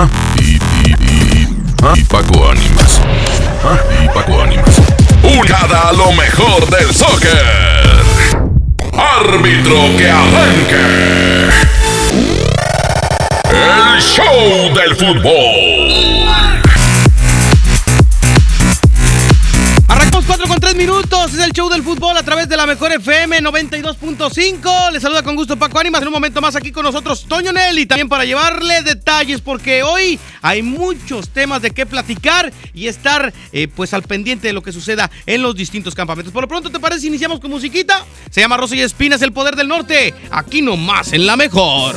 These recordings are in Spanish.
Leonelli. Y, y, Paco Ánimas. Y Paco Ánimas. Un cada a lo mejor del soccer. Árbitro que arranque. El show del fútbol. 4 con 3 minutos. Es el show del fútbol a través de la mejor FM 92.5. Les saluda con gusto Paco Ánimas. En un momento más aquí con nosotros Toño Nelly. También para llevarle detalles porque hoy hay muchos temas de qué platicar y estar eh, pues al pendiente de lo que suceda en los distintos campamentos. Por lo pronto, ¿te parece iniciamos con musiquita? Se llama Rosa y Espinas, el poder del norte. Aquí nomás en la mejor.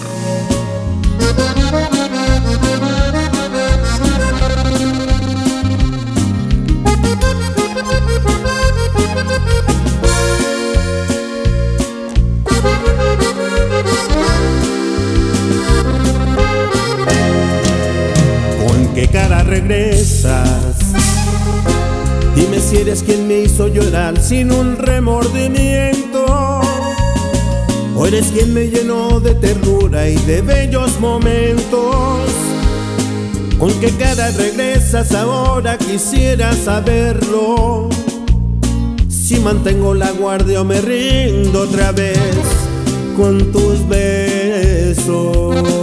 ¿Con qué cara regresas? Dime si eres quien me hizo llorar sin un remordimiento. O eres quien me llenó de ternura y de bellos momentos. ¿Con qué cara regresas ahora? Quisiera saberlo. Si mantengo la guardia o me rindo otra vez con tus besos.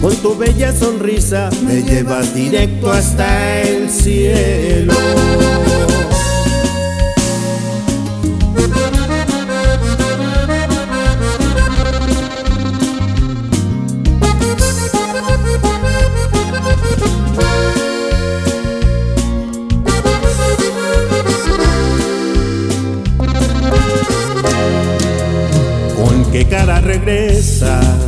con tu bella sonrisa me llevas directo hasta el cielo. ¿Con qué cara regresas?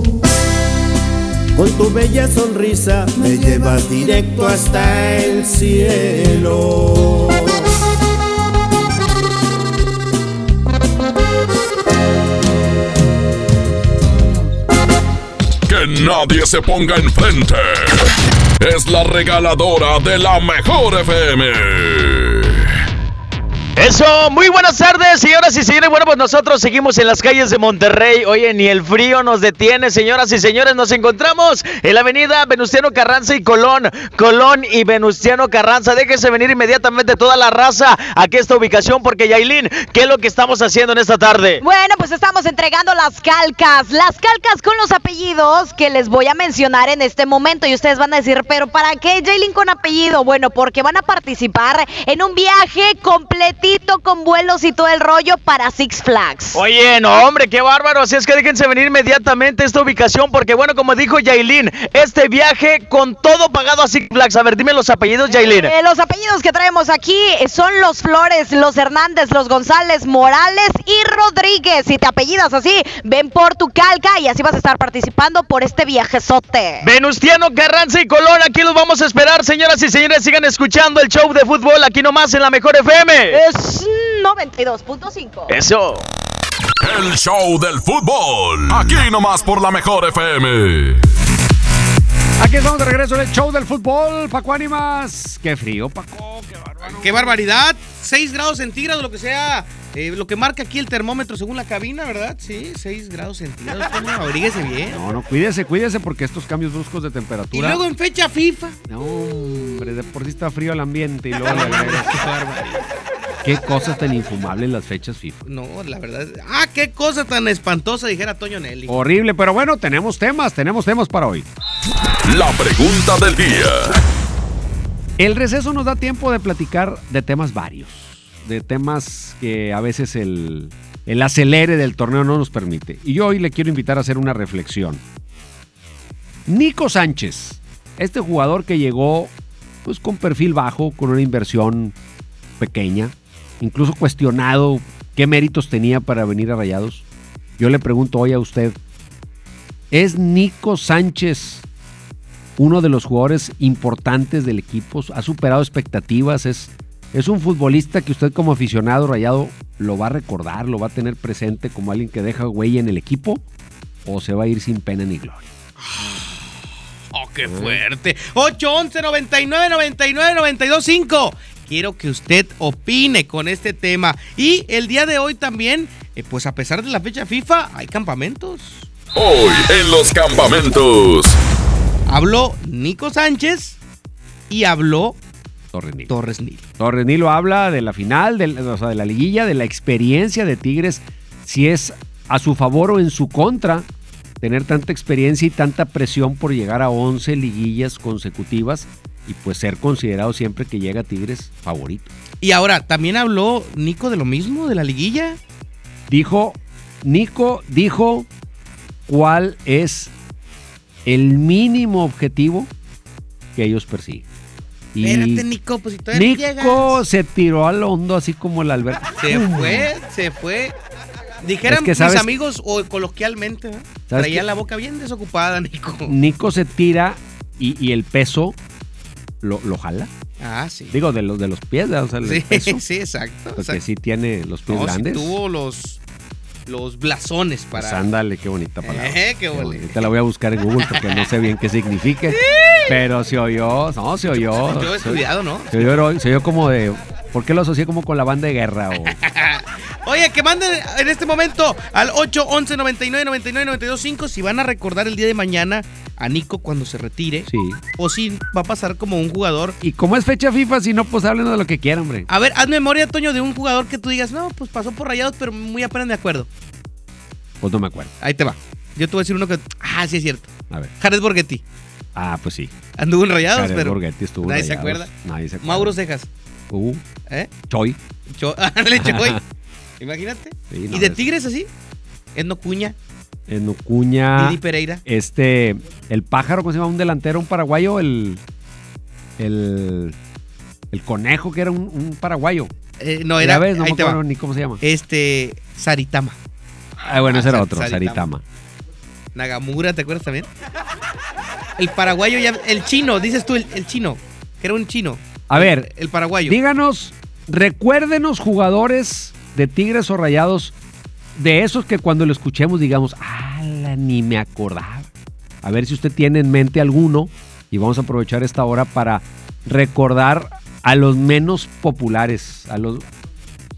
con tu bella sonrisa me llevas directo hasta el cielo. Que nadie se ponga enfrente. Es la regaladora de la mejor FM. Eso, muy buenas tardes, señoras y señores. Bueno, pues nosotros seguimos en las calles de Monterrey. Oye, ni el frío nos detiene, señoras y señores. Nos encontramos en la avenida Venustiano Carranza y Colón. Colón y Venustiano Carranza. Déjese venir inmediatamente toda la raza a esta ubicación, porque Yailin, ¿qué es lo que estamos haciendo en esta tarde? Bueno, pues estamos entregando las calcas, las calcas con los apellidos que les voy a mencionar en este momento. Y ustedes van a decir, ¿pero para qué Jaylin con apellido? Bueno, porque van a participar en un viaje completito con vuelos y todo el rollo para Six Flags. Oye, no, hombre, qué bárbaro. Así es que déjense venir inmediatamente a esta ubicación, porque bueno, como dijo Yailin, este viaje con todo pagado a Six Flags. A ver, dime los apellidos, Yailin. Eh, los apellidos que traemos aquí son los Flores, los Hernández, los González, Morales y Rodríguez. Si te apellidas así, ven por tu calca y así vas a estar participando por este viajezote. Venustiano Carranza y Colón, aquí los vamos a esperar, señoras y señores. Sigan escuchando el show de fútbol aquí nomás en la Mejor FM. Es 92.5. Eso. El show del fútbol. Aquí nomás por la mejor FM. Aquí estamos de regreso en el show del fútbol. Paco Ánimas. Qué frío, Paco. Qué bárbaro. Qué barbaridad. 6 grados centígrados, lo que sea. eh, lo que marca aquí el termómetro según la cabina, ¿verdad? Sí, 6 grados centígrados. Abríguese bien. No, no, cuídese, cuídese porque estos cambios bruscos de Y temperatura. luego en fecha FIFA. No, hombre, de por sí está frío el ambiente y luego le agregas- Qué cosas tan infumables las fechas FIFA. No, la verdad. Ah, qué cosa tan espantosa, dijera Toño Nelly. Horrible, pero bueno, tenemos temas, tenemos temas para hoy. La pregunta del día. El receso nos da tiempo de platicar de temas varios, de temas que a veces el, el acelere del torneo no nos permite. Y yo hoy le quiero invitar a hacer una reflexión. Nico Sánchez, este jugador que llegó pues con perfil bajo, con una inversión pequeña, incluso cuestionado qué méritos tenía para venir a Rayados. Yo le pregunto hoy a usted, ¿es Nico Sánchez uno de los jugadores importantes del equipo, ha superado expectativas, es, es un futbolista que usted como aficionado rayado lo va a recordar, lo va a tener presente como alguien que deja huella en el equipo o se va a ir sin pena ni gloria. Oh, qué fuerte. 811 99 99 92 5. Quiero que usted opine con este tema. Y el día de hoy también, eh, pues a pesar de la fecha FIFA, hay campamentos. Hoy en los campamentos. Habló Nico Sánchez y habló Torres Nilo. Torres Nil. Torres Nilo habla de la final, o sea, de la liguilla, de la experiencia de Tigres, si es a su favor o en su contra tener tanta experiencia y tanta presión por llegar a 11 liguillas consecutivas y pues ser considerado siempre que llega Tigres favorito. Y ahora, también habló Nico de lo mismo, de la liguilla. Dijo, Nico dijo cuál es el mínimo objetivo que ellos persiguen. Y Espérate, Nico, pues si todavía Nico se tiró al hondo así como el Alberto. Se fue, se fue. Dijeran Es que mis amigos o coloquialmente, ¿eh? ¿Sabes traía la boca bien desocupada, Nico. Nico se tira y, y el peso lo, lo jala. Ah, sí. Digo, de los, de los pies, o sea, Sí, peso, sí, exacto. porque exacto. sí tiene los pies No, sí grandes. tuvo los, los blasones para. Pues ándale, qué bonita palabra. Eh, qué bonita. la voy a buscar en Google porque no sé bien qué signifique. Pero se oyó, no, se oyó. Yo he estudiado, ¿no? Se oyó, se oyó como de. ¿Por qué lo asocié como con la banda de guerra? O, Oye, que manden en este momento al 811 99 99 92 5 si van a recordar el día de mañana a Nico cuando se retire. sí. O si va a pasar como un jugador. Y como es fecha FIFA, si no, pues hablen de lo que quieran, hombre. A ver, haz memoria, Toño, de un jugador que tú digas, no, pues pasó por rayados, pero muy apenas me acuerdo. Pues no me acuerdo. Ahí te va. Yo te voy a decir uno que. Ah, sí es cierto. A ver. Jared Borghetti. Ah, pues sí. Anduvo en rayados, Jared pero. Borghetti estuvo en nadie se Rayados. acuerda. Nadie se acuerda. Mauro Cejas. Uh, ¿Eh? Choy. Cho- Ándale, Chocoy. Imagínate. Sí, no, ¿Y de es- Tigres así? Edno Cuña, En Ocuña. Didi Pereira. Este, el pájaro, ¿cómo se llama? Un delantero, un paraguayo, el. El. El conejo, que era un, un paraguayo. Eh, no, era. ves, no ahí me acuerdo ni cómo se llama. Este. Saritama. Ah, bueno, ese Ah, era Sa- otro, Saritama. Saritama. Nagamura, ¿te acuerdas también? El paraguayo ya. El chino, dices tú, el, el chino. Que era un chino. A ver, El paraguayo. díganos, recuérdenos jugadores de Tigres o Rayados, de esos que cuando lo escuchemos digamos, ¡ala! Ni me acordaba. A ver si usted tiene en mente alguno y vamos a aprovechar esta hora para recordar a los menos populares, a los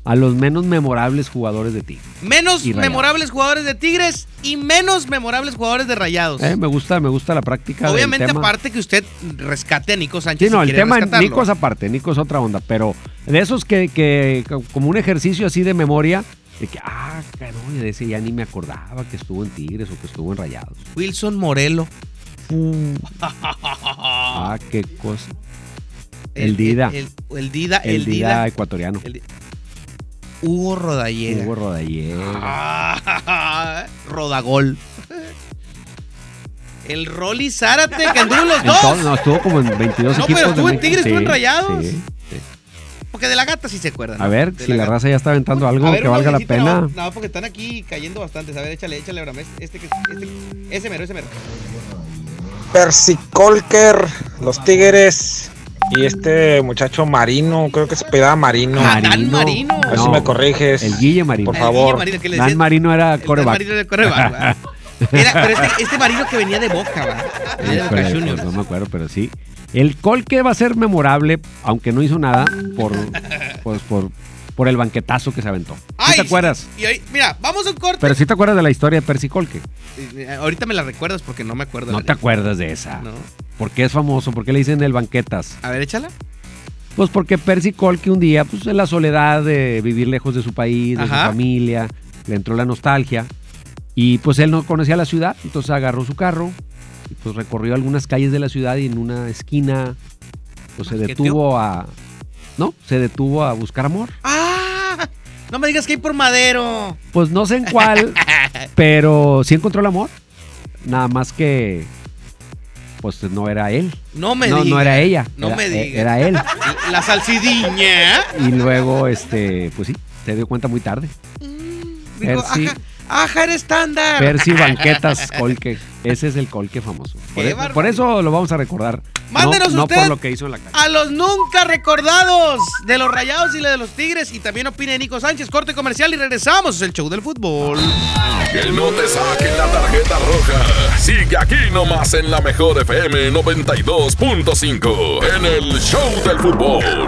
a los menos memorables jugadores de Tigres. Menos memorables jugadores de Tigres y menos memorables jugadores de Rayados. Eh, me gusta, me gusta la práctica. del Obviamente, tema. aparte que usted rescate a Nico Sánchez. Sí, no, si el tema. Nico es aparte, Nico es otra onda, pero de esos que, que como un ejercicio así de memoria, de que, ah, cabrón, de ese ya ni me acordaba que estuvo en Tigres o que estuvo en Rayados. Wilson Morelo. Ah, qué cosa. El Dida. El, el Dida. El, El, día Dida. ecuatoriano. el Hugo Rodallega. Hugo Rodallega. Ah, Rodagol. El Rolly Zárate, que anduvo en los dos. no, estuvo como en 22 No, equipos. pero estuvo en Tigres, estuvo en Rayados. sí. Porque de la gata sí se acuerdan. A ver, De si la raza ya está aventando algo ver, que valga la pena. No, no, porque están aquí cayendo bastantes. A ver, échale, échale, Abraham. Este, que, este, ese mero, ese mero. Persicolker, los Tigres y este muchacho Marino, creo que se pedaba Marino. Ah, Dan Marino. A ver si me corriges. El Guille Marino. Por El favor. Guille Marino, Dan Marino era el Dan coreback. Marino era coreback. Era- pero este, este que venía de Boca, ¿va? De Boca pues no me acuerdo, pero sí. El Colque va a ser memorable, aunque no hizo nada, por, pues, por, por el banquetazo que se aventó. ¿Sí Ay, te acuerdas? Y ahí, mira, vamos a un corte. Pero sí te acuerdas de la historia de Percy Colque. Eh, Ahorita me la recuerdas porque no me acuerdo. No te acuerdas de esa. No. ¿Por qué es famoso? ¿Por qué le dicen el banquetas? A ver, échala. Pues porque Percy Colque un día, pues en la soledad de vivir lejos de su país, de Ajá. su familia, le entró la nostalgia. Y pues él no conocía la ciudad, entonces agarró su carro y pues recorrió algunas calles de la ciudad y en una esquina pues se detuvo a... No, se detuvo a buscar amor. ¡Ah! No me digas que hay por Madero. Pues no sé en cuál, pero sí encontró el amor. Nada más que pues no era él. No me no, digas. no era ella. No era, me e- digas. Era él. La salsidiña. Y luego, este, pues sí, se dio cuenta muy tarde. Ajá, era estándar. Percy Banquetas Colque. Ese es el Colque famoso. Por, e- por eso lo vamos a recordar. No- Mándenos no, usted por lo que hizo en la calle. A los nunca recordados de los Rayados y de los Tigres. Y también opine Nico Sánchez, corte comercial y regresamos. Es el show del fútbol. Que no te saquen la tarjeta roja. Sigue aquí nomás en la mejor FM 92.5 en el Show del Fútbol.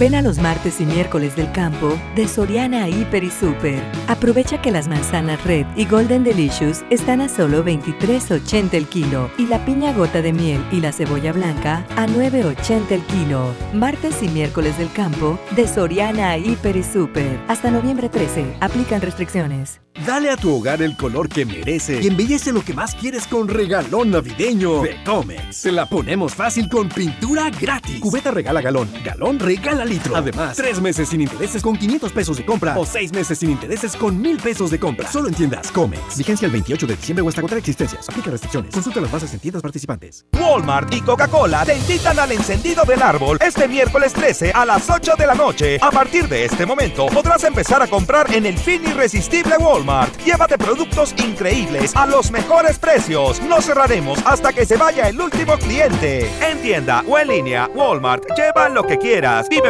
Ven a los martes y miércoles del campo de Soriana Hiper y Super. Aprovecha que las manzanas Red y Golden Delicious están a solo 23.80 el kilo y la piña gota de miel y la cebolla blanca a 9.80 el kilo. Martes y miércoles del campo de Soriana Hiper y Super. Hasta noviembre 13. Aplican restricciones. Dale a tu hogar el color que merece y embellece lo que más quieres con regalón navideño de Comex. Se la ponemos fácil con pintura gratis. Cubeta regala galón, galón regala litro. Además, tres meses sin intereses con 500 pesos de compra o seis meses sin intereses con 1000 pesos de compra. Solo en tiendas Comex. Vigencia el 28 de diciembre o hasta contra existencias. Aplica restricciones. Consulta las bases en tiendas participantes. Walmart y Coca-Cola te invitan al encendido del árbol este miércoles 13 a las 8 de la noche. A partir de este momento podrás empezar a comprar en el fin irresistible Walmart. Llévate productos increíbles a los mejores precios. No cerraremos hasta que se vaya el último cliente. En tienda o en línea, Walmart, lleva lo que quieras. Vive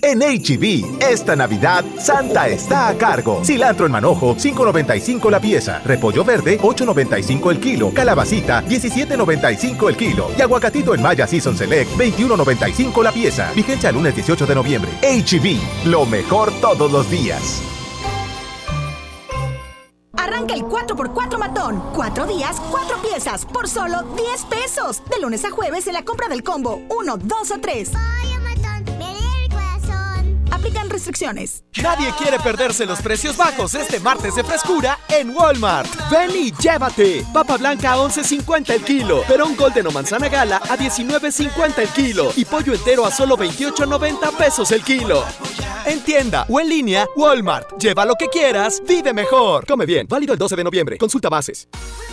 En HB, esta Navidad, Santa está a cargo. Cilantro en manojo, 5.95 la pieza. Repollo verde, 8.95 el kilo. Calabacita, 17.95 el kilo. Y aguacatito en Maya Season Select, 21.95 la pieza. Vigencia el lunes 18 de noviembre. HB, lo mejor todos los días. Arranca el 4x4 matón. Cuatro días, cuatro piezas, por solo 10 pesos. De lunes a jueves en la compra del combo 1, 2 o 3. Aplican restricciones. Nadie quiere perderse los precios bajos este martes de frescura en Walmart. Ven y llévate. Papa blanca a 11.50 el kilo. Perón Golden o manzana gala a 19.50 el kilo. Y pollo entero a solo 28.90 pesos el kilo. En tienda o en línea, Walmart. Lleva lo que quieras, vive mejor. Come bien. Válido el 12 de noviembre. Consulta bases.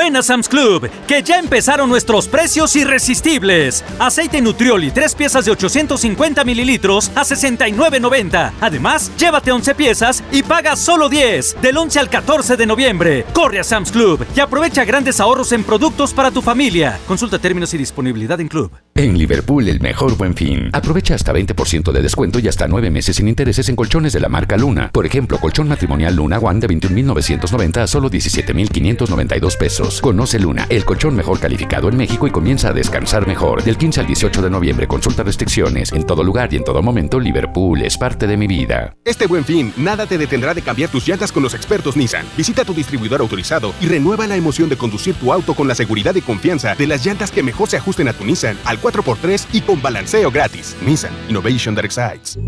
Ven a Sam's Club, que ya empezaron nuestros precios irresistibles. Aceite Nutrioli, tres piezas de 850 mililitros a 69.90. Además, llévate 11 piezas y paga solo 10. Del 11 al 14 de noviembre. Corre a Sam's Club y aprovecha grandes ahorros en productos para tu familia. Consulta términos y disponibilidad en Club. En Liverpool, el mejor buen fin. Aprovecha hasta 20% de descuento y hasta 9 meses sin intereses en colchones de la marca Luna. Por ejemplo, colchón matrimonial Luna One de 21.990 a solo 17.592 pesos. Conoce Luna, el colchón mejor calificado en México y comienza a descansar mejor. Del 15 al 18 de noviembre, consulta restricciones. En todo lugar y en todo momento, Liverpool es parte de mi vida. Este buen fin, nada te detendrá de cambiar tus llantas con los expertos Nissan. Visita tu distribuidor autorizado y renueva la emoción de conducir tu auto con la seguridad y confianza de las llantas que mejor se ajusten a tu Nissan al 4x3 y con balanceo gratis. Nissan Innovation that excites.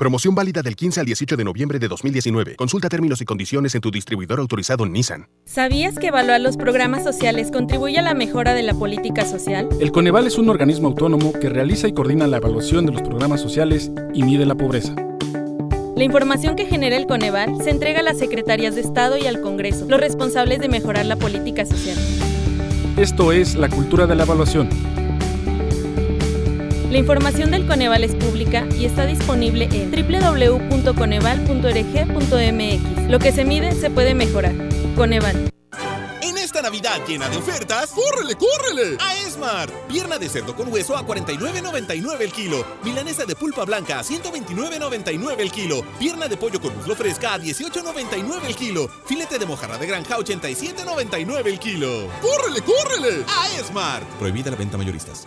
Promoción válida del 15 al 18 de noviembre de 2019. Consulta términos y condiciones en tu distribuidor autorizado Nissan. ¿Sabías que evaluar los programas sociales contribuye a la mejora de la política social? El Coneval es un organismo autónomo que realiza y coordina la evaluación de los programas sociales y mide la pobreza. La información que genera el Coneval se entrega a las secretarias de Estado y al Congreso, los responsables de mejorar la política social. Esto es la cultura de la evaluación. La información del Coneval es pública y está disponible en www.coneval.org.mx. Lo que se mide se puede mejorar. Coneval. Navidad llena de ofertas, ¡córrele, córrele! A Esmart. Pierna de cerdo con hueso a 49.99 el kilo. Milanesa de pulpa blanca a 129.99 el kilo. Pierna de pollo con muslo fresca a 18.99 el kilo. Filete de mojarra de granja a 87.99 el kilo. ¡Córrele, córrele! A Esmart. Prohibida la venta mayoristas.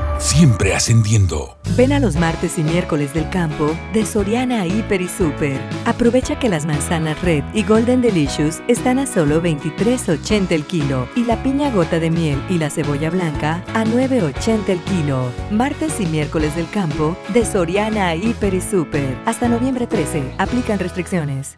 siempre ascendiendo. Ven a los martes y miércoles del campo de Soriana Hiper y Super. Aprovecha que las manzanas Red y Golden Delicious están a solo 23.80 el kilo y la piña gota de miel y la cebolla blanca a 9.80 el kilo. Martes y miércoles del campo de Soriana Hiper y Super. Hasta noviembre 13. Aplican restricciones.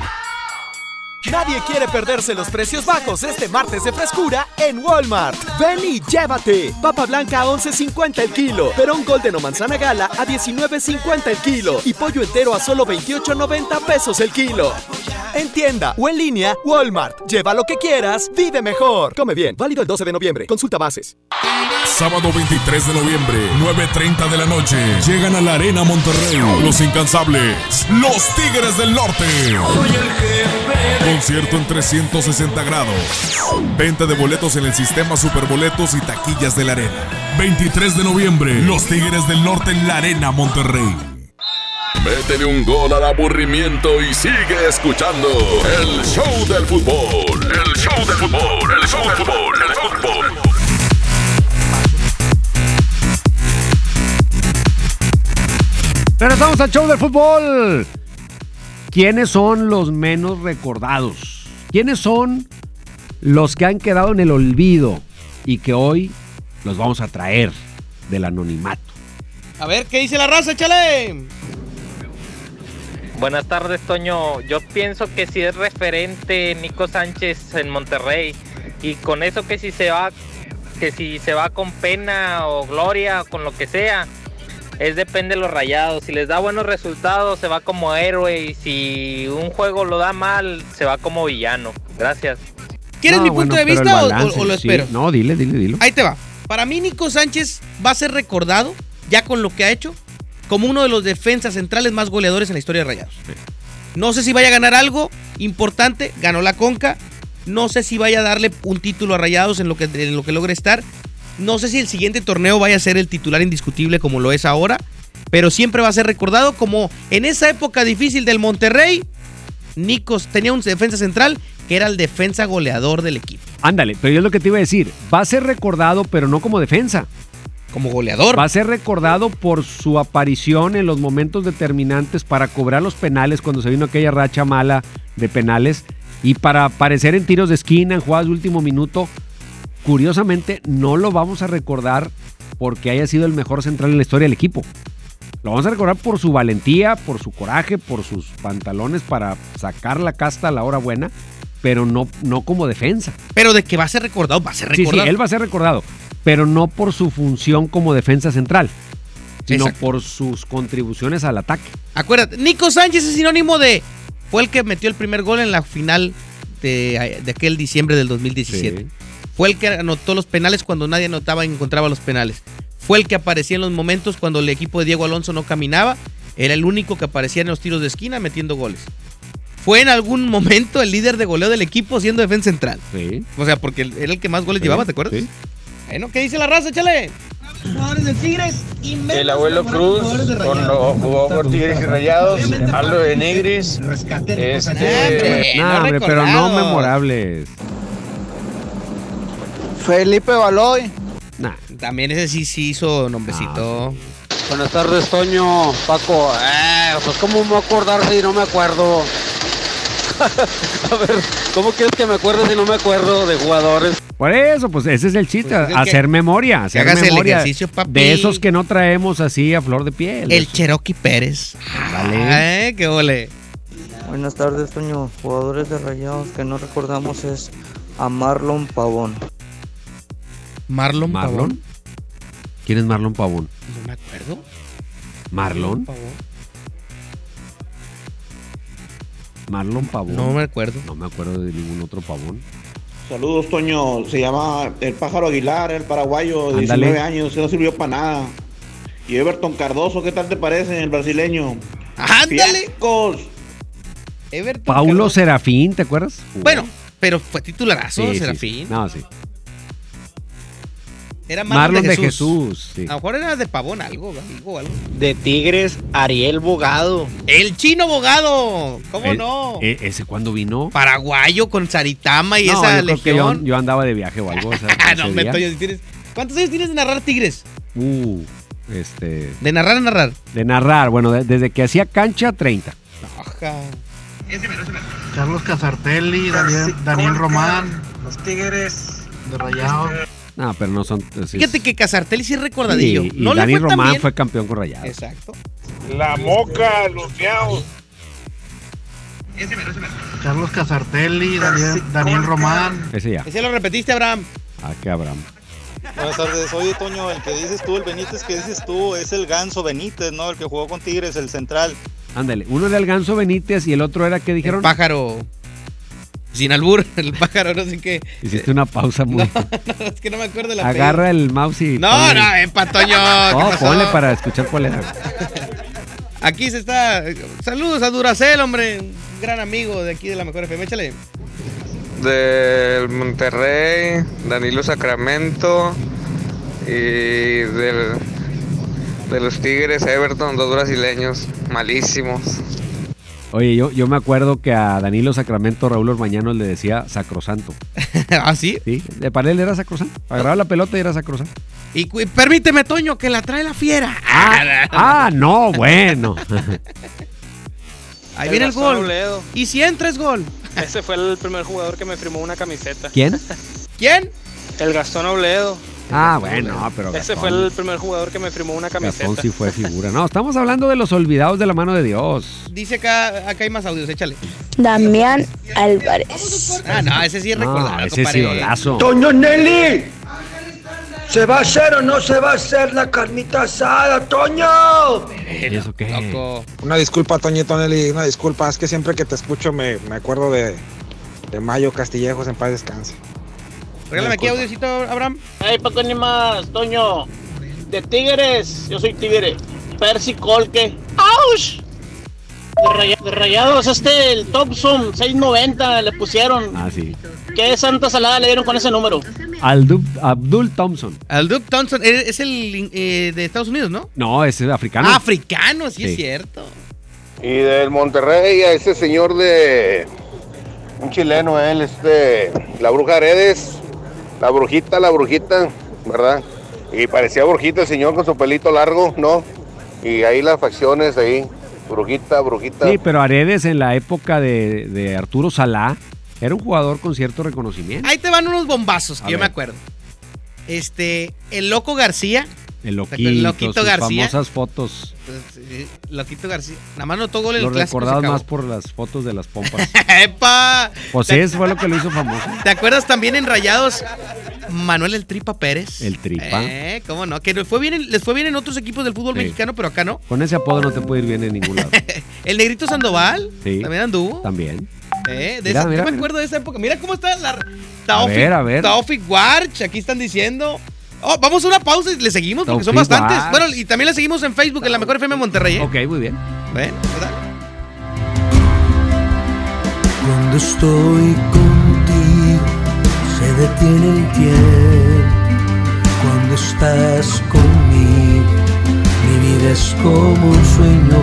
Nadie quiere perderse los precios bajos este martes de frescura en Walmart. Ven y llévate. Papa blanca a 11.50 el kilo. Perón Golden o manzana gala a 19.50 el kilo. Y pollo entero a solo 28.90 pesos el kilo. En tienda o en línea, Walmart. Lleva lo que quieras, vive mejor. Come bien. Válido el 12 de noviembre. Consulta bases. Sábado 23 de noviembre, 9.30 de la noche. Llegan a la Arena Monterrey. Los incansables. Los Tigres del Norte. Con concierto en 360 grados. Venta de boletos en el sistema Superboletos y taquillas de la arena. 23 de noviembre, Los Tigres del Norte en la Arena Monterrey. Métele un gol al aburrimiento y sigue escuchando el show del fútbol. El show del fútbol, el show del fútbol, el show del fútbol. Regresamos al show del fútbol. ¿Quiénes son los menos recordados? ¿Quiénes son los que han quedado en el olvido y que hoy los vamos a traer del anonimato? A ver, ¿qué dice la raza, chale? Buenas tardes, Toño. Yo pienso que si es referente Nico Sánchez en Monterrey y con eso que si se va, que si se va con pena o gloria o con lo que sea, es depende de los rayados. Si les da buenos resultados, se va como héroe. Y si un juego lo da mal, se va como villano. Gracias. ¿Quieres No, mi punto bueno, de vista o- balance, o, o lo sí. espero? No, dile, dile, dilo. Ahí te va. Para mí, Nico Sánchez va a ser recordado, ya con lo que ha hecho, como uno de los defensas centrales más goleadores en la historia de Rayados. No sé si vaya a ganar algo importante, ganó la Conca. No sé si vaya a darle un título a Rayados en lo que, en lo que logre estar. No sé si el siguiente torneo vaya a ser el titular indiscutible como lo es ahora. Pero siempre va a ser recordado como en esa época difícil del Monterrey, Nicos tenía un defensa central que era el defensa goleador del equipo. Ándale, pero yo es lo que te iba a decir. Va a ser recordado, pero no como defensa. Como goleador. Va a ser recordado por su aparición en los momentos determinantes para cobrar los penales cuando se vino aquella racha mala de penales y para aparecer en tiros de esquina, en jugadas de último minuto. Curiosamente, no lo vamos a recordar porque haya sido el mejor central en la historia del equipo. Lo vamos a recordar por su valentía, por su coraje, por sus pantalones para sacar la casta a la hora buena, pero no, no como defensa. Pero de que va a ser recordado, va a ser Sí, sí, recordado. él va a ser recordado, pero no por su función como defensa central, sino Exacto. por sus contribuciones al ataque. Acuérdate, Nico Sánchez es sinónimo de. Fue el que metió el primer gol en la final de, de aquel diciembre del 2017. Fue el que anotó los penales cuando nadie anotaba y encontraba los penales. Fue el que aparecía en los momentos cuando el equipo de Diego Alonso no caminaba. Era el único que aparecía en los tiros de esquina metiendo goles. Fue en algún momento el líder de goleo del equipo siendo defensa central. Sí. O sea, porque era el que más goles Sí, llevaba, ¿te acuerdas? sí. Bueno, ¿qué dice la raza? Échale. Jugadores de Tigres y El abuelo Cruz, cuando jugó por Tigres y Rayados, Aldo de Nigris, este... No, hombre, pero no memorables. Felipe Baloy. Nah. También ese sí, sí hizo nombrecito. Buenas tardes, Toño, Paco. Eh, pues cómo me voy a acordar si no me acuerdo. a ver, ¿cómo quieres que me acuerde si no me acuerdo de jugadores? Por eso, pues ese es el chiste, Pues es el hacer que- memoria, hacer hagas el memoria ejercicio, papi. de esos que no traemos así a flor de piel. El Cherokee Pérez. Dale. Eh, qué ole. Buenas tardes, Toño. Jugadores de Rayados que no recordamos es a Marlon Pavón. Marlon, ¿Marlon? Pavón. ¿Quién es Marlon Pavón? No me acuerdo. ¿Marlon? Pavón. Marlon Pavón. No me acuerdo. No me acuerdo de ningún otro Pavón. Saludos, Toño. Se llama el Pájaro Aguilar, el paraguayo, de Ándale. 19 años, no sirvió para nada. Y Everton Cardoso, ¿qué tal te parece, el brasileño? ¡Ándale! Fiascos. Everton Paulo Cardoso. Serafín, ¿te acuerdas? Bueno, pero fue titularazo, Sí, sí. Serafín. No, sí. Era Marlon, Marlon de de Jesús. Jesús, sí. A lo mejor era de Pavón algo, algo, algo. De Tigres, Ariel Bogado. El chino abogado. ¿Cómo no? eh, ¿Ese cuándo vino? Paraguayo con Saritama y No, esa yo creo que yo, legión. yo andaba de viaje o algo. o sea, Ah, no, me tienes- ¿Cuántos años tienes de narrar Tigres? Uh, este. De narrar a narrar. De narrar, bueno, de- desde que hacía cancha, 30. Ajá. Carlos Casartelli, Daniel, Daniel Román. Los Tigres. De Rayados. No, pero no son. sí, Fíjate que Casartelli sí es recordadillo. Y, y no Dani le fue tan Román fue campeón con Rayados. Exacto. La Moca, los. Carlos Casartelli, Daniel, Daniel Román. Ese ya. Ese lo repetiste, Abraham. Ah, que Abraham. Buenas tardes. Oye, Toño, el que dices tú, el Benítez que dices tú, es el Ganso Benítez, ¿no? El que jugó con Tigres, el central. Ándale, uno era el Ganso Benítez y el otro era, ¿qué dijeron? El pájaro. Sin albur, el pájaro, no sé qué. Hiciste una pausa muy. No, es que no me acuerdo de la Agarra el mouse y. No, ponle- no, eh, Patoño. ¿qué No, pasó? ponle para escuchar cuál era. Aquí se está. Saludos a Duracel, hombre. gran amigo de aquí de la Mejor FM. Échale. Del Monterrey, Danilo Sacramento y del, de los Tigres, Everton, dos brasileños, malísimos. Oye, yo, yo me acuerdo que a Danilo Sacramento Raúl Ormañano le decía sacrosanto. ¿Ah, sí? Sí, de para él era sacrosanto. Agarraba la pelota y era sacrosanto. Y permíteme, Toño, que la trae la fiera. Ah, no, bueno. Ahí viene el gol. Y si entra es gol. Ese fue el primer jugador que me firmó una camiseta. ¿Quién? ¿Quién? El Gastón Obledo. Ah, bueno, pero Ese Gastón, fue el primer jugador que me firmó una camiseta. Gastón sí fue figura. No, estamos hablando de los olvidados de la mano de Dios. Dice acá, acá hay más audios, échale. Damián Álvarez. Ah, no, ese sí es No, recordado. ese es idolazo. Toño Nelly, ¿se va a hacer o no se va a hacer la carnita asada, Toño? ¿Y eso qué? Una disculpa, Toñito Nelly, una disculpa. Es que siempre que te escucho me, me acuerdo de, de Mayo Castillejos en paz descanse. Regálame aquí audiocito, Abraham. Hey, Paco Animas, Toño. De Tigres, yo soy Tigre. Percy Colque. ¡Auch! De, Raya- de Rayados, este, el Thompson, 690 le pusieron. Ah, sí. ¿Qué santa salada le dieron con ese número? Aldub- Abdul Thompson. Al Duke Thompson, es es el eh, de Estados Unidos, ¿no? No, es africano. Ah, africano, sí, es Sí. cierto. Y del Monterrey a ese señor de un chileno, él, este, la bruja Heredes, la brujita, la brujita, ¿verdad? Y parecía brujita el señor con su pelito largo, ¿no? Y ahí las facciones ahí, brujita, brujita. Sí, pero Aredes en la época de, de Arturo Salá era un jugador con cierto reconocimiento. Ahí te van unos bombazos que A yo ver. me acuerdo. Este, el Loco García. El. Loquito, Loquito sus García. famosas fotos. Pues, eh, Loquito García. Nada más notó gol en Lo el clásico. acabó. más por las fotos de las pompas. ¡Epa! Pues ¿Te- eso fue lo que lo hizo famoso. ¿Te acuerdas también en Rayados? Manuel el Tripa Pérez. El Tripa. Eh, ¿Cómo no? Que les fue bien en, les fue bien en otros equipos del fútbol Sí. mexicano, pero acá no. Con ese apodo no te puede ir bien en ningún lado. El Negrito Sandoval. Sí. También anduvo. También. Eh, de Mira, esa- mira, yo me acuerdo de esa época. Mira cómo está la Taufik, ver, a ver. Taufik Warch, aquí están diciendo. Oh, vamos a una pausa y le seguimos porque son bastantes. Bueno, y también le seguimos en Facebook en la mejor FM Monterrey. ¿eh? Ok, muy bien. Bueno, ¿verdad? Cuando estoy contigo se detiene el tiempo. Cuando estás conmigo mi vida es como un sueño.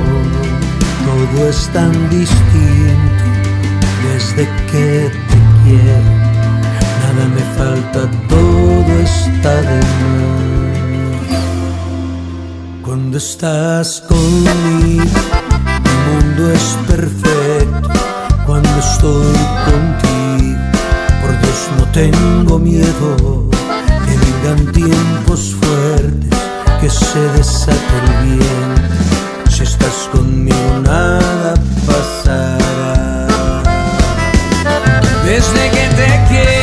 Todo es tan distinto desde que te quiero. Me falta, todo está de más. Cuando estás conmigo mi mundo es perfecto cuando estoy contigo. Por Dios no tengo miedo que vengan tiempos fuertes, que se desate el bien. Si estás conmigo nada pasará. Desde que te quiero,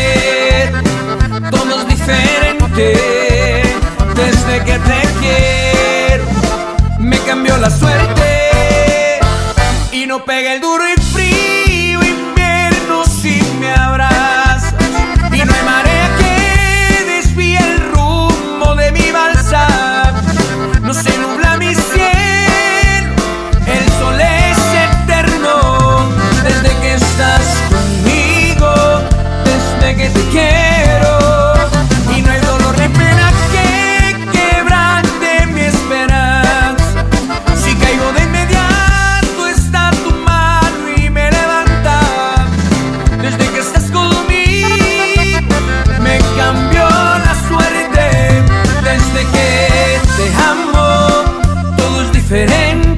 Desde que te quiero, me cambió la suerte. Y no pega el duro y different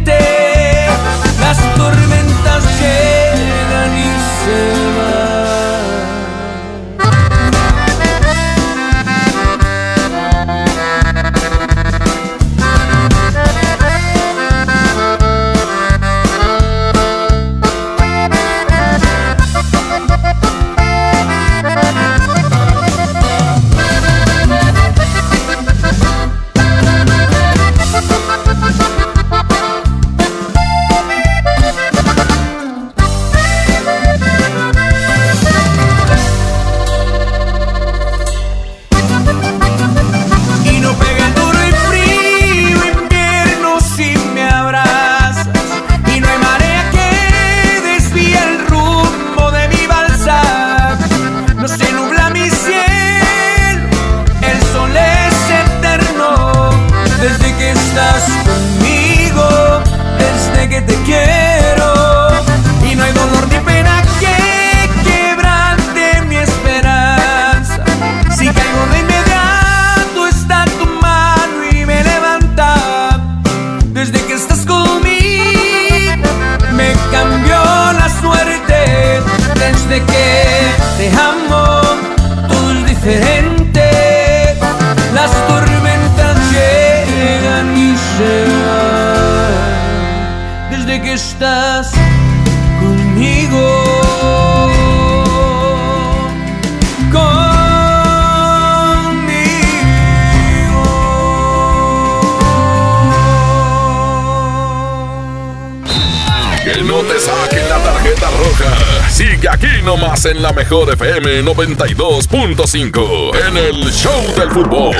tarjeta roja. Sigue aquí nomás en la mejor FM 92.5 en el Show del Fútbol.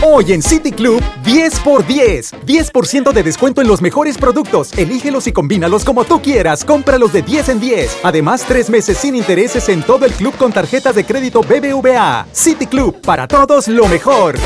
Hoy en City Club, 10 por 10. 10% de descuento en los mejores productos. Elígelos y combínalos como tú quieras. Cómpralos de 10 en 10. Además, tres meses sin intereses en todo el club con tarjetas de crédito BBVA. City Club, para todos lo mejor.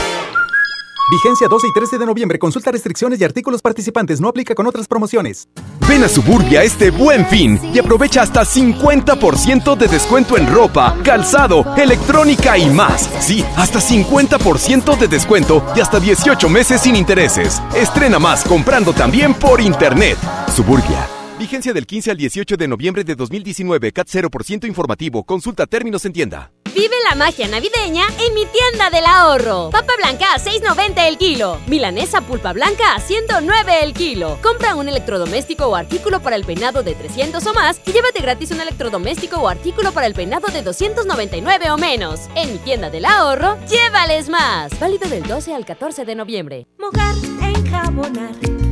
Vigencia 12 y 13 de noviembre. Consulta restricciones y artículos participantes. No aplica con otras promociones. Ven a Suburbia este buen fin y aprovecha hasta 50% de descuento en ropa, calzado, electrónica y más. Sí, hasta 50% de descuento y hasta 18 meses sin intereses. Estrena más comprando también por internet. Suburbia. Vigencia del 15 al 18 de noviembre de 2019. CAT 0% informativo. Consulta términos en tienda. Vive la magia navideña en mi tienda del ahorro. Papa blanca a 6.90 el kilo. Milanesa pulpa blanca a 109 el kilo. Compra un electrodoméstico o artículo para el peinado de 300 o más y llévate gratis un electrodoméstico o artículo para el peinado de 299 o menos. En mi tienda del ahorro, llévales más. Válido del 12 al 14 de noviembre. Mojar, enjabonar.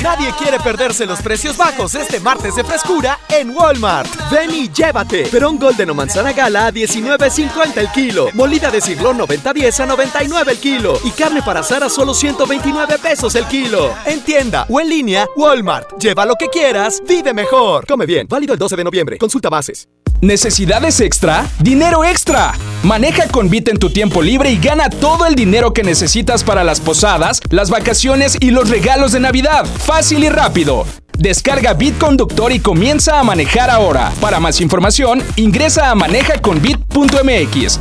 Nadie quiere perderse los precios bajos este martes de frescura en Walmart. Ven y llévate. Perón Golden o manzana gala a 19.50 el kilo. Molida de cirlón 90.10 a 99 el kilo. Y carne para asar a solo 129 pesos el kilo. En tienda o en línea, Walmart. Lleva lo que quieras, vive mejor. Come bien. Válido el 12 de noviembre. Consulta bases. ¿Necesidades extra? ¡Dinero extra! Maneja con Bit en tu tiempo libre y gana todo el dinero que necesitas para las posadas, las vacaciones y los regalos de Navidad. Fácil y rápido. Descarga Bit Conductor y comienza a manejar ahora. Para más información, ingresa a manejaconbit.mx.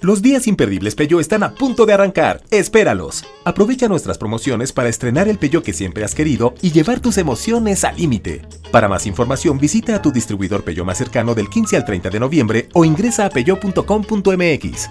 Los días imperdibles Peyo están a punto de arrancar. Espéralos. Aprovecha nuestras promociones para estrenar el Peyo que siempre has querido y llevar tus emociones al límite. Para más información, visita a tu distribuidor Peyo más cercano del 15 al 30 de noviembre o ingresa a peyo.com.mx.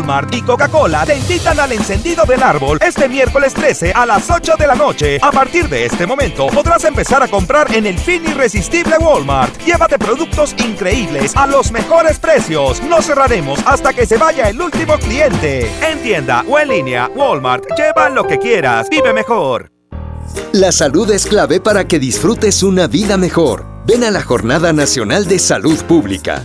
Walmart y Coca-Cola te invitan al encendido del árbol este miércoles 13 a las 8 de la noche. A partir de este momento podrás empezar a comprar en el fin irresistible Walmart. Llévate productos increíbles a los mejores precios. No cerraremos hasta que se vaya el último cliente. En tienda o en línea, Walmart, lleva lo que quieras. Vive mejor. La salud es clave para que disfrutes una vida mejor. Ven a la Jornada Nacional de Salud Pública.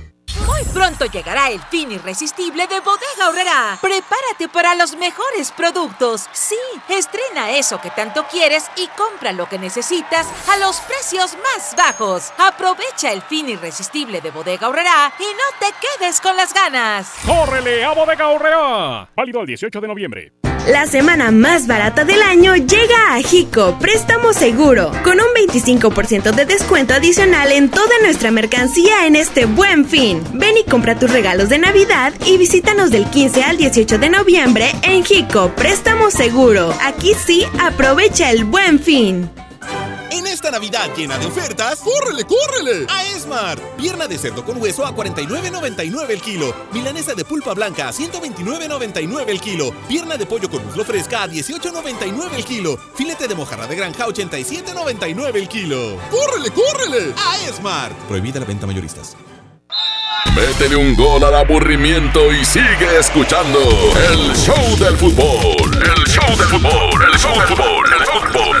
Pronto llegará el fin irresistible de Bodega Horrera. Prepárate para los mejores productos. Sí, estrena eso que tanto quieres y compra lo que necesitas a los precios más bajos. Aprovecha el fin irresistible de Bodega Horrera y no te quedes con las ganas. ¡Córrele a Bodega Horrera! Válido el 18 de noviembre. La semana más barata del año llega a Jico Préstamo Seguro, con un 25% de descuento adicional en toda nuestra mercancía en este buen fin. Ven y compra tus regalos de Navidad y visítanos del 15 al 18 de noviembre en Jico Préstamo Seguro. Aquí sí, aprovecha el buen fin. En esta Navidad llena de ofertas, ¡córrele, córrele! A Esmart. Pierna de cerdo con hueso a 49.99 el kilo. Milanesa de pulpa blanca a 129.99 el kilo. Pierna de pollo con muslo fresca a 18.99 el kilo. Filete de mojarra de granja a 87.99 el kilo. ¡Córrele, córrele! A Esmart. Prohibida la venta mayoristas. Métele un gol al aburrimiento y sigue escuchando el show del fútbol. El show del fútbol. El show del fútbol. El fútbol.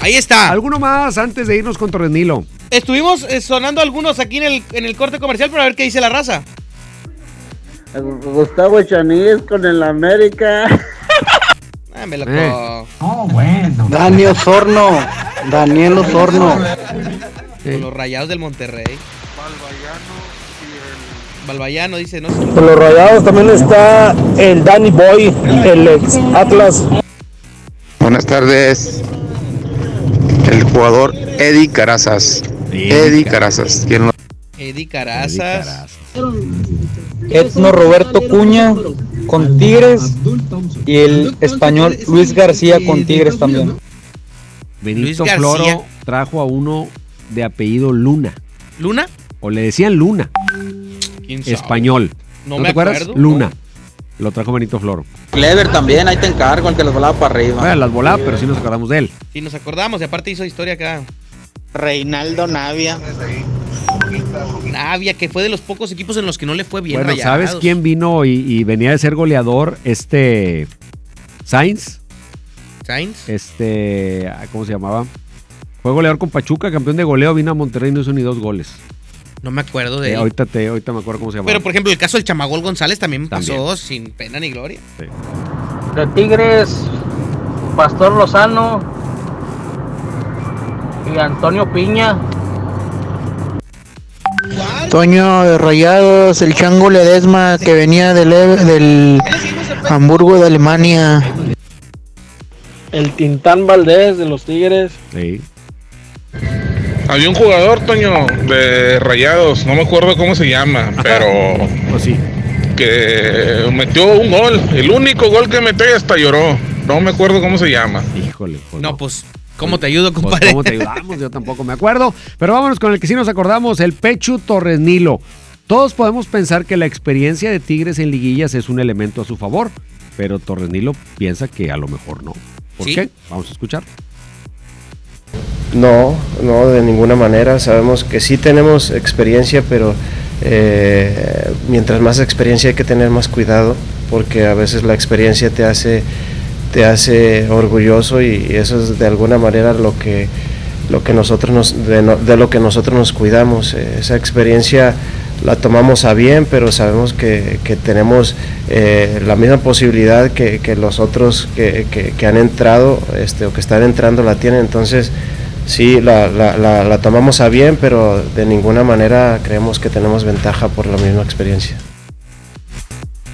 Ahí está. ¿Alguno más antes de irnos con Torrenilo? Estuvimos eh, sonando algunos aquí en el, en el corte comercial para ver qué dice la raza. Gustavo Chanís con el América. Ah, me loco. Oh, bueno. Daniel Osorno. Daniel Osorno. Con los rayados del Monterrey. Balbayano dice, no sé. Con los rayados también está el Danny Boy, el ex Atlas. Buenas tardes. El jugador Eddie Carazas. Eddie Carazas. ¿Quién lo- Eddie Carazas. Etno Roberto Cuña con Tigres y el español Luis García con Tigres también. Benito. Floro trajo a uno de apellido Luna. ¿Luna? O le decían Luna. ¿Quién sabe? Español. No ¿No, me te acuerdas? acuerdo, Luna. Lo trajo Benito Floro. Clever también, ahí te encargo, el que los volaba para arriba. Bueno, las volaba, pero sí nos acordamos de él. Y nos acordamos, y aparte hizo historia acá. Reinaldo Navia. Navia, que fue de los pocos equipos en los que no le fue bien. bueno, Rayados. ¿sabes quién vino y, y venía de ser goleador? Este. Sainz. Sainz. Este. ah, ¿Cómo se llamaba? Fue goleador con Pachuca, campeón de goleo, vino a Monterrey y no hizo ni dos goles. No me acuerdo de Eh, él. ahorita, te, ahorita me acuerdo cómo se llamaba. Pero por ejemplo, el caso del Chamagol González también, También. pasó sin pena ni gloria. De Tigres, Pastor Lozano y Antonio Piña. Toño de Rayados, el Chango Ledesma que venía del, del Hamburgo de Alemania. El Tintán Valdés de los Tigres. Sí. Había un jugador, Toño, de Rayados, no me acuerdo cómo se llama, pero Pues sí. que metió un gol, el único gol que metió y hasta lloró. No me acuerdo cómo se llama. Híjole. pues No, pues, ¿cómo te ayudo, Pues, compadre? ¿Cómo te ayudamos? Yo tampoco me acuerdo. Pero vámonos con el que sí nos acordamos, el Pechu Torres Nilo. Todos podemos pensar que la experiencia de Tigres en liguillas es un elemento a su favor, pero Torres Nilo piensa que a lo mejor no. ¿Por Sí. qué? Vamos a escuchar. No, no, de ninguna manera. Sabemos que sí tenemos experiencia, pero eh, mientras más experiencia hay que tener más cuidado, porque a veces la experiencia te hace, te hace orgulloso y eso es de alguna manera lo que, lo que nosotros nos, de, no- de lo que nosotros nos cuidamos. Eh, esa experiencia la tomamos a bien, pero sabemos que, que tenemos eh, la misma posibilidad que, que los otros que, que- que han entrado este, o que están entrando la tienen. Entonces, sí, la, la- la- la tomamos a bien, pero de ninguna manera creemos que tenemos ventaja por la misma experiencia.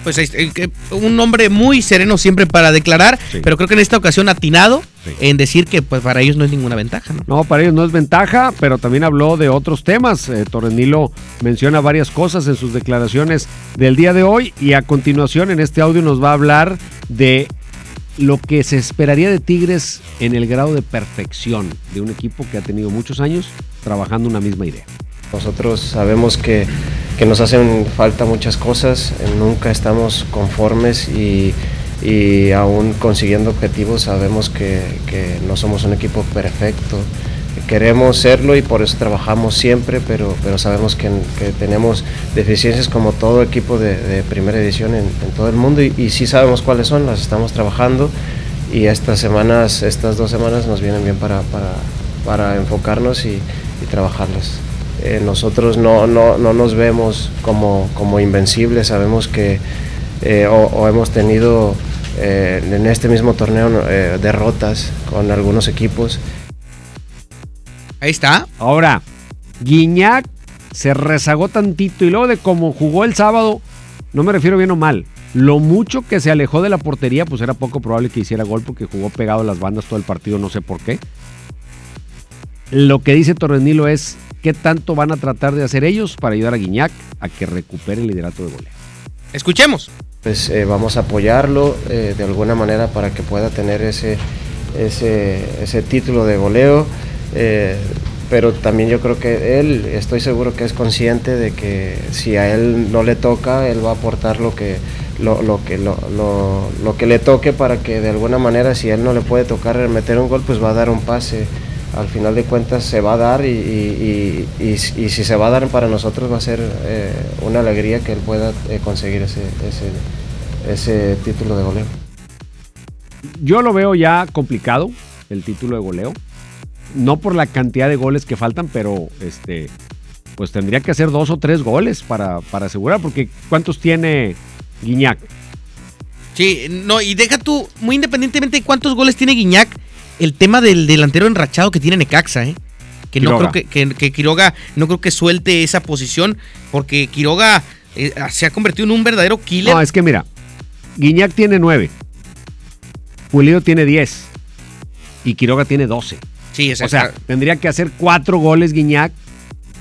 Pues ahí- eh, un hombre muy sereno siempre para declarar, pero creo que en esta ocasión atinado en decir que pues para ellos no es ninguna ventaja, ¿no? No, para ellos no es ventaja, pero también habló de otros temas. Eh, Torres Nilo menciona varias cosas en sus declaraciones del día de hoy y a continuación en este audio nos va a hablar de lo que se esperaría de Tigres en el grado de perfección de un equipo que ha tenido muchos años trabajando una misma idea. Nosotros sabemos que, que nos hacen falta muchas cosas, nunca estamos conformes y, y aún consiguiendo objetivos sabemos que, que no somos un equipo perfecto. Queremos serlo y por eso trabajamos siempre, pero, pero sabemos que, tenemos deficiencias como todo equipo de, primera edición en, todo el mundo y, sí sabemos cuáles son, las estamos trabajando y estas semanas, estas dos semanas nos vienen bien para, para, enfocarnos y, trabajarlas. Eh, nosotros no, no, no, nos vemos como, como invencibles, sabemos que eh, o, hemos tenido eh, en este mismo torneo derrotas con algunos equipos. Ahí está. Ahora, Guiñac se rezagó tantito y luego de cómo jugó el sábado, no me refiero bien o mal, lo mucho que se alejó de la portería, pues era poco probable que hiciera gol porque jugó pegado a las bandas todo el partido, no sé por qué. Lo que dice Torrenilo es qué tanto van a tratar de hacer ellos para ayudar a Guiñac a que recupere el liderato de goleo. Escuchemos. Pues eh, vamos a apoyarlo eh, de alguna manera para que pueda tener ese, ese, ese título de goleo. Eh, pero también yo creo que él, estoy seguro que es consciente de que si a él no le toca, él va a aportar lo que, lo, lo que, lo, lo, lo, que le toque para que de alguna manera, si él no le puede tocar meter un gol, pues va a dar un pase. Al final de cuentas se va a dar y, y, y, y si se va a dar para nosotros va a ser eh, una alegría que él pueda eh, conseguir ese, ese, ese título de goleo. Yo lo veo ya complicado, el título de goleo no por la cantidad de goles que faltan, pero este, pues tendría que hacer dos o tres goles para, para asegurar, porque ¿cuántos tiene Guiñac? Sí, no, y deja tú, muy independientemente de cuántos goles tiene Guiñac, el tema del delantero enrachado que tiene Necaxa, ¿eh? Que Quiroga. no creo que, que, que, Quiroga no creo que suelte esa posición, porque Quiroga eh, se ha convertido en un verdadero killer. No, es que mira, Guiñac tiene nueve, Pulido tiene diez y Quiroga tiene doce. Sí, o sea, tendría que hacer cuatro goles Guiñac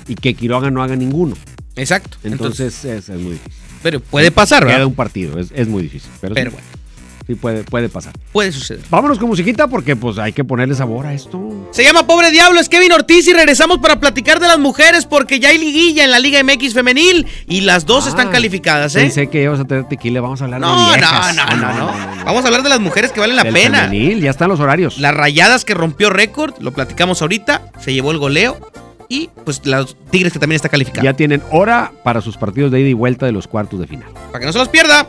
y que Quiroga no haga ninguno. Exacto. Entonces, Entonces es, es, muy difícil. Pero puede pasar, ¿verdad? Queda un partido, es, es muy difícil. Pero, pero bueno. Sí, puede, puede pasar. Puede suceder. Vámonos con musiquita porque pues hay que ponerle sabor a esto. Se llama Pobre Diablo, es Kevin Ortiz y regresamos para platicar de las mujeres porque ya hay liguilla en la Liga MX femenil y las dos ah, están calificadas, ¿eh? Pensé que ibas a tener tequila, vamos a hablar no, de viejas. No, no, no, no, no, Vamos a hablar de las mujeres que valen la Del pena. Femenil, ya están los horarios. Las rayadas que rompió récord, lo platicamos ahorita, se llevó el goleo y pues los Tigres que también está calificado. Ya tienen hora para sus partidos de ida y vuelta de los cuartos de final. Para que no se los pierda.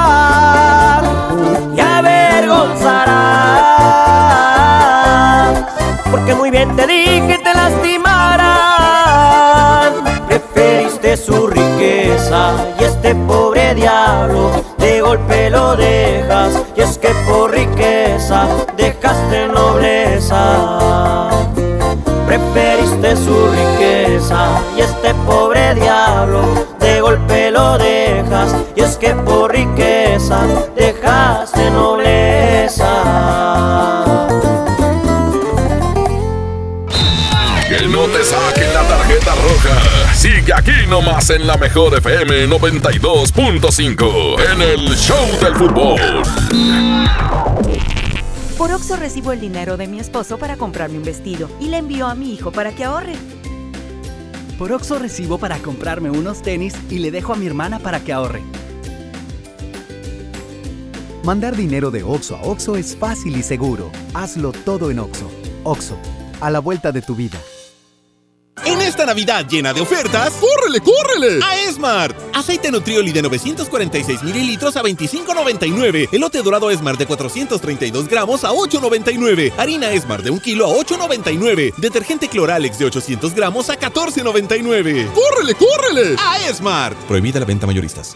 que te dije te lastimaran. Preferiste su riqueza y este pobre diablo de golpe lo dejas. Y es que por riqueza dejaste nobleza. Preferiste su riqueza y este pobre diablo saquen la tarjeta roja. Sigue aquí nomás en la mejor FM 92.5 en el Show del Fútbol. Por Oxo recibo el dinero de mi esposo para comprarme un vestido y le envío a mi hijo para que ahorre. Por Oxo recibo para comprarme unos tenis y le dejo a mi hermana para que ahorre. Mandar dinero de Oxo a Oxo es fácil y seguro. Hazlo todo en Oxo. Oxo, a la vuelta de tu vida. Esta Navidad llena de ofertas, ¡córrele, córrele! A Esmart. Aceite Nutrioli de 946 mililitros a 25.99. Elote dorado Esmart de 432 gramos a 8.99. Harina Esmart de 1 kilo a 8.99. Detergente Cloralex de 800 gramos a 14.99. ¡Córrele, córrele! A Esmart. Prohibida la venta mayoristas.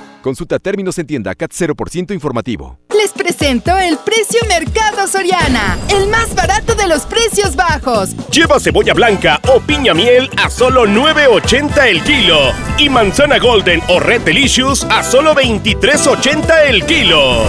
Consulta términos en tienda CAT 0% informativo. Les presento el precio Mercado Soriana, el más barato de los precios bajos. Lleva cebolla blanca o piña miel a solo 9.80 el kilo y manzana golden o red delicious a solo 23.80 el kilo.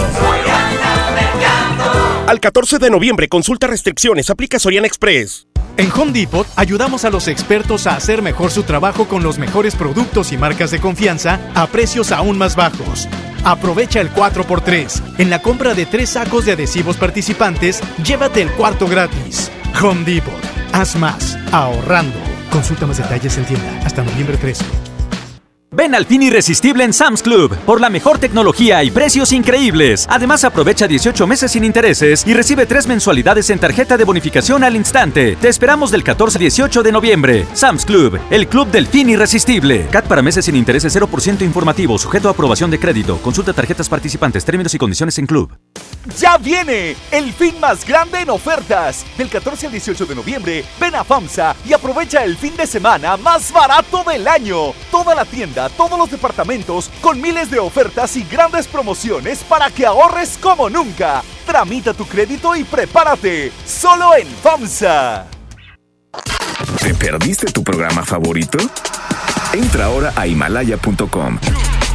Al 14 de noviembre consulta restricciones, aplica Soriana Express. En Home Depot ayudamos a los expertos a hacer mejor su trabajo con los mejores productos y marcas de confianza a precios aún más bajos. Aprovecha el 4x3. En la compra de tres sacos de adhesivos participantes, llévate el cuarto gratis. Home Depot. Haz más, ahorrando. Consulta más detalles en tienda hasta noviembre 13. Ven al fin irresistible en Sam's Club por la mejor tecnología y precios increíbles. Además, aprovecha 18 meses sin intereses y recibe tres mensualidades en tarjeta de bonificación al instante. Te esperamos del 14 al 18 de noviembre. Sam's Club, el club del fin irresistible. CAT para meses sin intereses 0% informativo, sujeto a aprobación de crédito. Consulta tarjetas participantes, términos y condiciones en club. ¡Ya viene! El fin más grande en ofertas. Del 14 al 18 de noviembre, ven a FAMSA y aprovecha el fin de semana más barato del año. Toda la tienda, todos los departamentos, con miles de ofertas y grandes promociones para que ahorres como nunca. Tramita tu crédito y prepárate. Solo en FAMSA. ¿Te perdiste tu programa favorito? Entra ahora a himalaya.com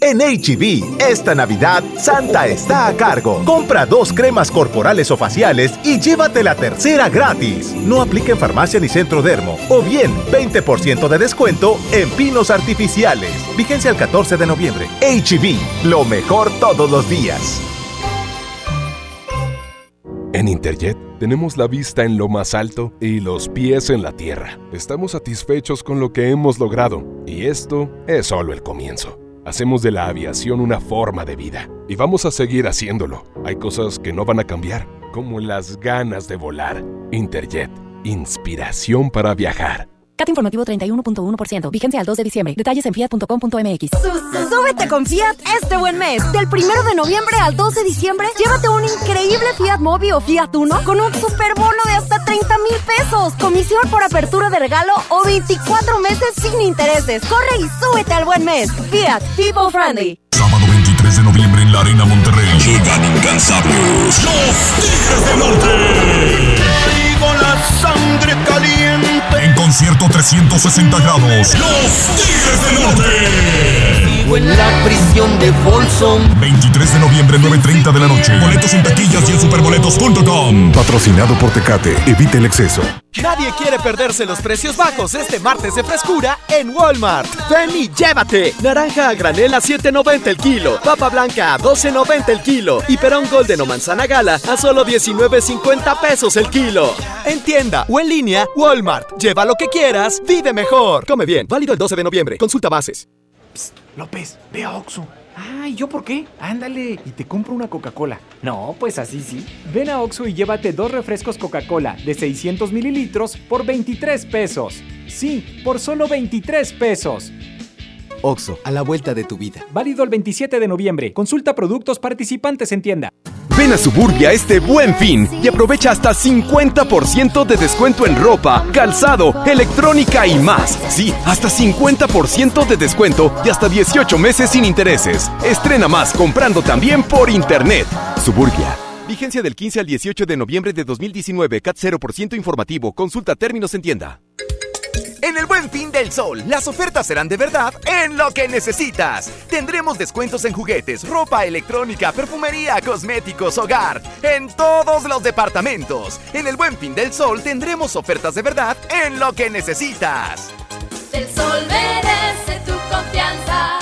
En HB, esta Navidad, Santa está a cargo. Compra dos cremas corporales o faciales y llévate la tercera gratis. No aplica en farmacia ni centro dermo. O bien, 20% de descuento en pinos artificiales. Vigencia el 14 de noviembre. HB, lo mejor todos los días. En Interjet tenemos la vista en lo más alto y los pies en la tierra. Estamos satisfechos con lo que hemos logrado y esto es solo el comienzo. Hacemos de la aviación una forma de vida y vamos a seguir haciéndolo. Hay cosas que no van a cambiar, como las ganas de volar. Interjet, inspiración para viajar. CAT informativo 31.1%. Vigencia al 2 de diciembre. Detalles en fiat.com.mx. Súbete con Fiat este buen mes. Del 1 de noviembre al 12 de diciembre, llévate un increíble Fiat Mobi o Fiat Uno con un superbono de hasta 30 mil pesos. Comisión por apertura de regalo o 24 meses sin intereses. Corre y súbete al buen mes. Fiat, people friendly. Sábado 23 de noviembre en la Arena Monterrey. Llegan incansables. Los Tigres del Norte. Sangre caliente. En concierto 360 grados. Los Tigres del Norte. En la prisión de Folsom. 23 de noviembre, 9.30 de la noche. Boletos en taquillas y en superboletos.com. Patrocinado por Tecate. Evite el exceso. Nadie quiere perderse los precios bajos este martes de frescura en Walmart. Ven y llévate. Naranja a granel a 7.90 el kilo. Papa blanca a 12.90 el kilo. Y perón golden o manzana gala a solo 19.50 pesos el kilo. En tienda o en línea, Walmart. Lleva lo que quieras, vive mejor. Come bien. Válido el 12 de noviembre. Consulta bases. López, ve a Oxxo. Ay, ¿yo por qué? Ándale, y te compro una Coca-Cola. No, pues así sí. Ven a Oxxo y llévate dos refrescos Coca-Cola de 600 mililitros por 23 pesos. Sí, por solo 23 pesos. Oxo, a la vuelta de tu vida. Válido el 27 de noviembre. Consulta productos participantes en tienda. Ven a Suburbia este buen fin y aprovecha hasta 50% de descuento en ropa, calzado, electrónica y más. Sí, hasta 50% de descuento y hasta 18 meses sin intereses. Estrena más comprando también por internet. Suburbia. Vigencia del 15 al 18 de noviembre de 2019. CAT 0% informativo. Consulta términos en tienda. En el Buen Fin del Sol, las ofertas serán de verdad en lo que necesitas. Tendremos descuentos en juguetes, ropa electrónica, perfumería, cosméticos, hogar, en todos los departamentos. En el Buen Fin del Sol tendremos ofertas de verdad en lo que necesitas. El sol merece tu confianza.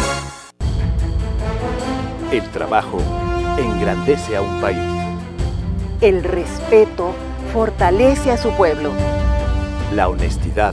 El trabajo engrandece a un país. El respeto fortalece a su pueblo. La honestidad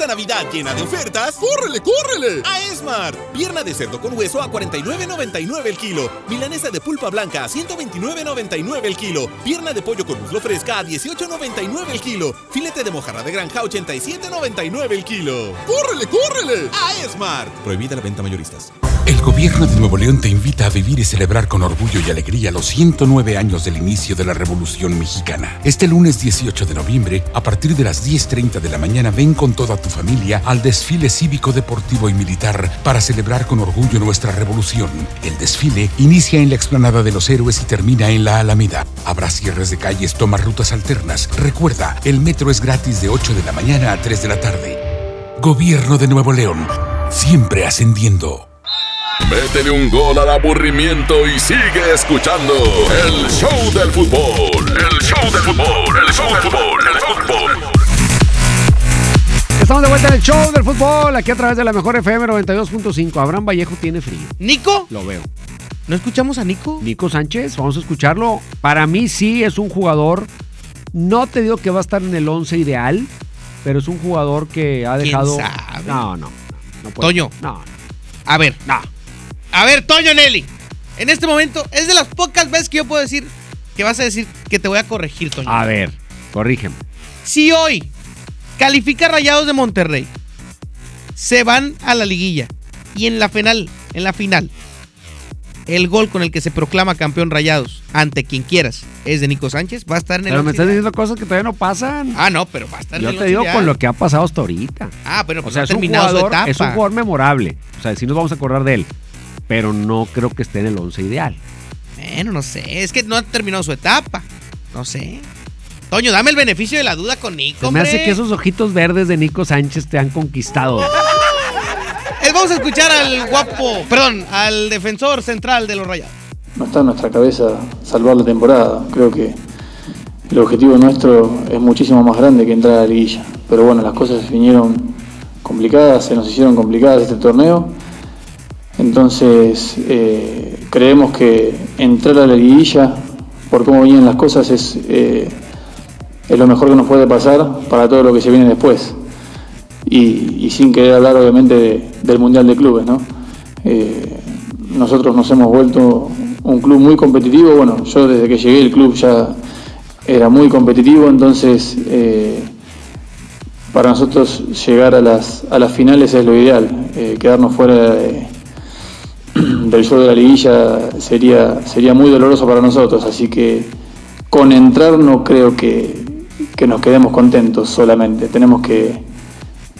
Esta Navidad llena de ofertas, ¡córrele, córrele! A Esmar. Pierna de cerdo con hueso a 49.99 el kilo. Milanesa de pulpa blanca a 129.99 el kilo. Pierna de pollo con muslo fresca a 18.99 el kilo. Filete de mojarra de granja a 87.99 el kilo. ¡Córrele, córrele! A Esmar. Prohibida la venta mayoristas. El gobierno de Nuevo León te invita a vivir y celebrar con orgullo y alegría los 109 años del inicio de la Revolución Mexicana. Este lunes 18 de noviembre, a partir de las 10.30 de la mañana, ven con toda tu familia al desfile cívico, deportivo y militar para celebrar con orgullo nuestra revolución. El desfile inicia en la explanada de los héroes y termina en la Alameda. Habrá cierres de calles, toma rutas alternas. Recuerda, el metro es gratis de 8 de la mañana a 3 de la tarde. Gobierno de Nuevo León, siempre ascendiendo. Métele un gol al aburrimiento y sigue escuchando el show del fútbol. El show del fútbol, el show del fútbol, el. Estamos de vuelta en el show del fútbol, aquí a través de la mejor FM 92.5. Abraham Vallejo tiene frío. ¿Nico? Lo veo. ¿No escuchamos a Nico? Nico Sánchez, vamos a escucharlo. Para mí sí es un jugador, no te digo que va a estar en el 11 ideal, pero es un jugador que ha dejado... ¿Quién sabe? No, no. no puede. Toño. No. A ver, no. A ver, Toño Nelly. En este momento es de las pocas veces que yo puedo decir que vas a decir que te voy a corregir, Toño. A ver, corrígeme. Si hoy califica Rayados de Monterrey, se van a la liguilla y en la final, en la final, el gol con el que se proclama campeón Rayados ante quien quieras es de Nico Sánchez, va a estar en el Pero me estás diciendo cosas que todavía no pasan. Ah, no, pero va a estar en Yo el te once digo ideal. con lo que ha pasado hasta ahorita. Ah, pero O pues sea, ha es un, terminado su jugador, etapa. es un jugador memorable. O sea, sí nos vamos a acordar de él. Pero no creo que esté en el 11 ideal. Bueno, no sé, es que no ha terminado su etapa. No sé. Toño, dame el beneficio de la duda con Nico. Se me hace que esos ojitos verdes de Nico Sánchez te han conquistado. Eh, Vamos a escuchar al guapo, perdón, al defensor central de los Rayados. No está en nuestra cabeza salvar la temporada. Creo que el objetivo nuestro es muchísimo más grande que entrar a la liguilla. Pero bueno, las cosas vinieron complicadas, se nos hicieron complicadas este torneo. Entonces eh, creemos que entrar a la liguilla, por cómo vienen las cosas, es, eh, es lo mejor que nos puede pasar para todo lo que se viene después. Y, sin querer hablar obviamente de- del Mundial de Clubes, ¿no? Eh, nosotros nos hemos vuelto un club muy competitivo. Bueno, yo desde que llegué el club ya era muy competitivo, entonces eh, para nosotros llegar a las, a las finales es lo ideal. Eh, quedarnos fuera de- del show de la liguilla sería, sería muy doloroso para nosotros, así que con entrar no creo que, que nos quedemos contentos solamente. Tenemos que,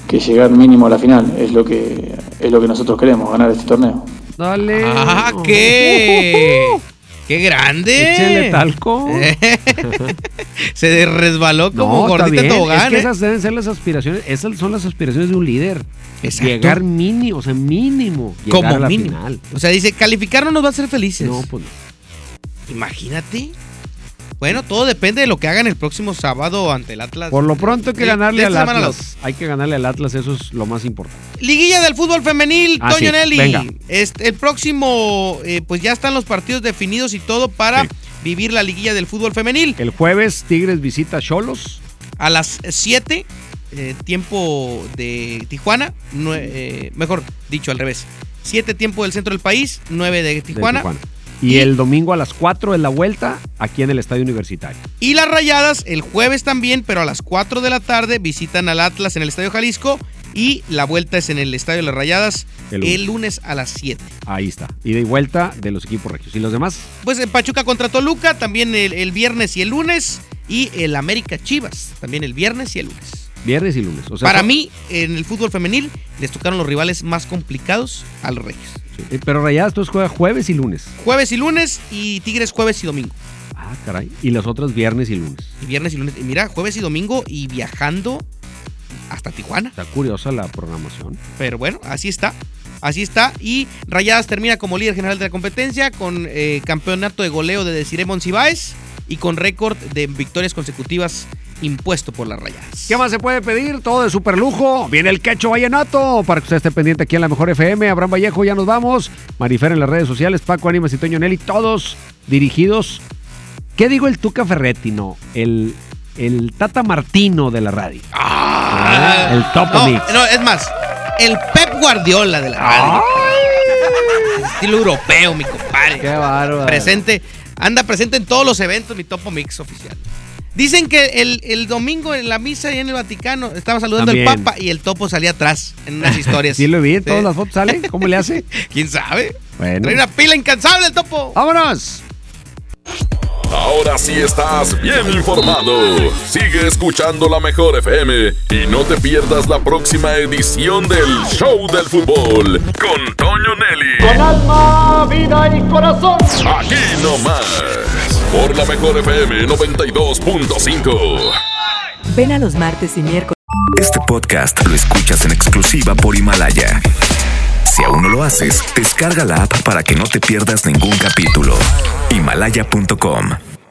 que llegar mínimo a la final. Es lo que, es lo que nosotros queremos, ganar este torneo. Dale. ¡Ah, qué! ¡Qué grande! Échale talco. Se resbaló como No, gordita bien. tobogán. Es que ¿eh? esas deben ser las aspiraciones. Esas son las aspiraciones de un líder. Exacto. Llegar mínimo, o sea, mínimo. Llegar Como a la mínimo. final. O sea, dice, calificar no nos va a hacer felices. No, pues no. Imagínate. Bueno, todo depende de lo que hagan el próximo sábado ante el Atlas. Por lo pronto hay que ganarle al Atlas. Hay que ganarle al Atlas, eso es lo más importante. Liguilla del fútbol femenil, Ah, Toño sí, Nelly. venga. Este, el próximo, eh, pues ya están los partidos definidos y todo para vivir la liguilla del fútbol femenil. El jueves Tigres visita Cholos. A las 7, eh, tiempo de Tijuana, eh, mejor dicho al revés. 7 tiempo del centro del país, 9 de de Tijuana. Y, el domingo a las 4 es la vuelta aquí en el Estadio Universitario. Y las Rayadas el jueves también, pero a las 4 de la tarde visitan al Atlas en el Estadio Jalisco y la vuelta es en el Estadio de las Rayadas El el lunes. a las 7. Ahí está. Ida y vuelta de los equipos regios. ¿Y los demás? Pues en Pachuca contra Toluca también el, el viernes y el lunes y el América Chivas también el viernes y el lunes. Viernes y lunes. O sea, Para mí en el fútbol femenil les tocaron los rivales más complicados a los Reyes. Eh, Pero Rayadas todos juega jueves y lunes. Jueves y lunes y Tigres jueves y domingo. Ah, caray. Y las otras viernes y lunes. Y viernes y lunes. Y mira, jueves y domingo y viajando hasta Tijuana. Está curiosa la programación. Pero bueno, así está. Así está. Y Rayadas termina como líder general de la competencia con eh, campeonato de goleo de Desiree Monsiváis y con récord de victorias consecutivas impuesto por las Rayadas. ¿Qué más se puede pedir? Todo de super lujo. Viene el quecho vallenato. Para que usted esté pendiente aquí en la mejor FM. Abraham Vallejo, ya nos vamos. Marifer en las redes sociales. Paco Ánimas y Toño Nelly. Todos dirigidos. ¿Qué digo el Tuca Ferretti? No. El, el Tata Martino de la radio. Ah, el Top no, Mix. no, es más, el Pep Guardiola de la radio. Estilo europeo, mi compadre. Qué bárbaro. Presente, anda presente en todos los eventos, mi Topo Mix oficial. Dicen que el, el domingo en la misa y en el Vaticano estaba saludando También. el Papa y el Topo salía atrás en unas historias. Sí lo vi, en todas las fotos sale. ¿Cómo le hace? ¿Quién sabe? Bueno. Trae una pila incansable el Topo. ¡Vámonos! Ahora sí estás bien informado. Sigue escuchando la mejor FM y no te pierdas la próxima edición del Show del Fútbol con Toño Nelly. Con alma, vida y corazón. Aquí nomás. Por la mejor FM 92.5. Ven a los martes y miércoles. Este podcast lo escuchas en exclusiva por Himalaya. Si aún no lo haces, descarga la app para que no te pierdas ningún capítulo. Himalaya.com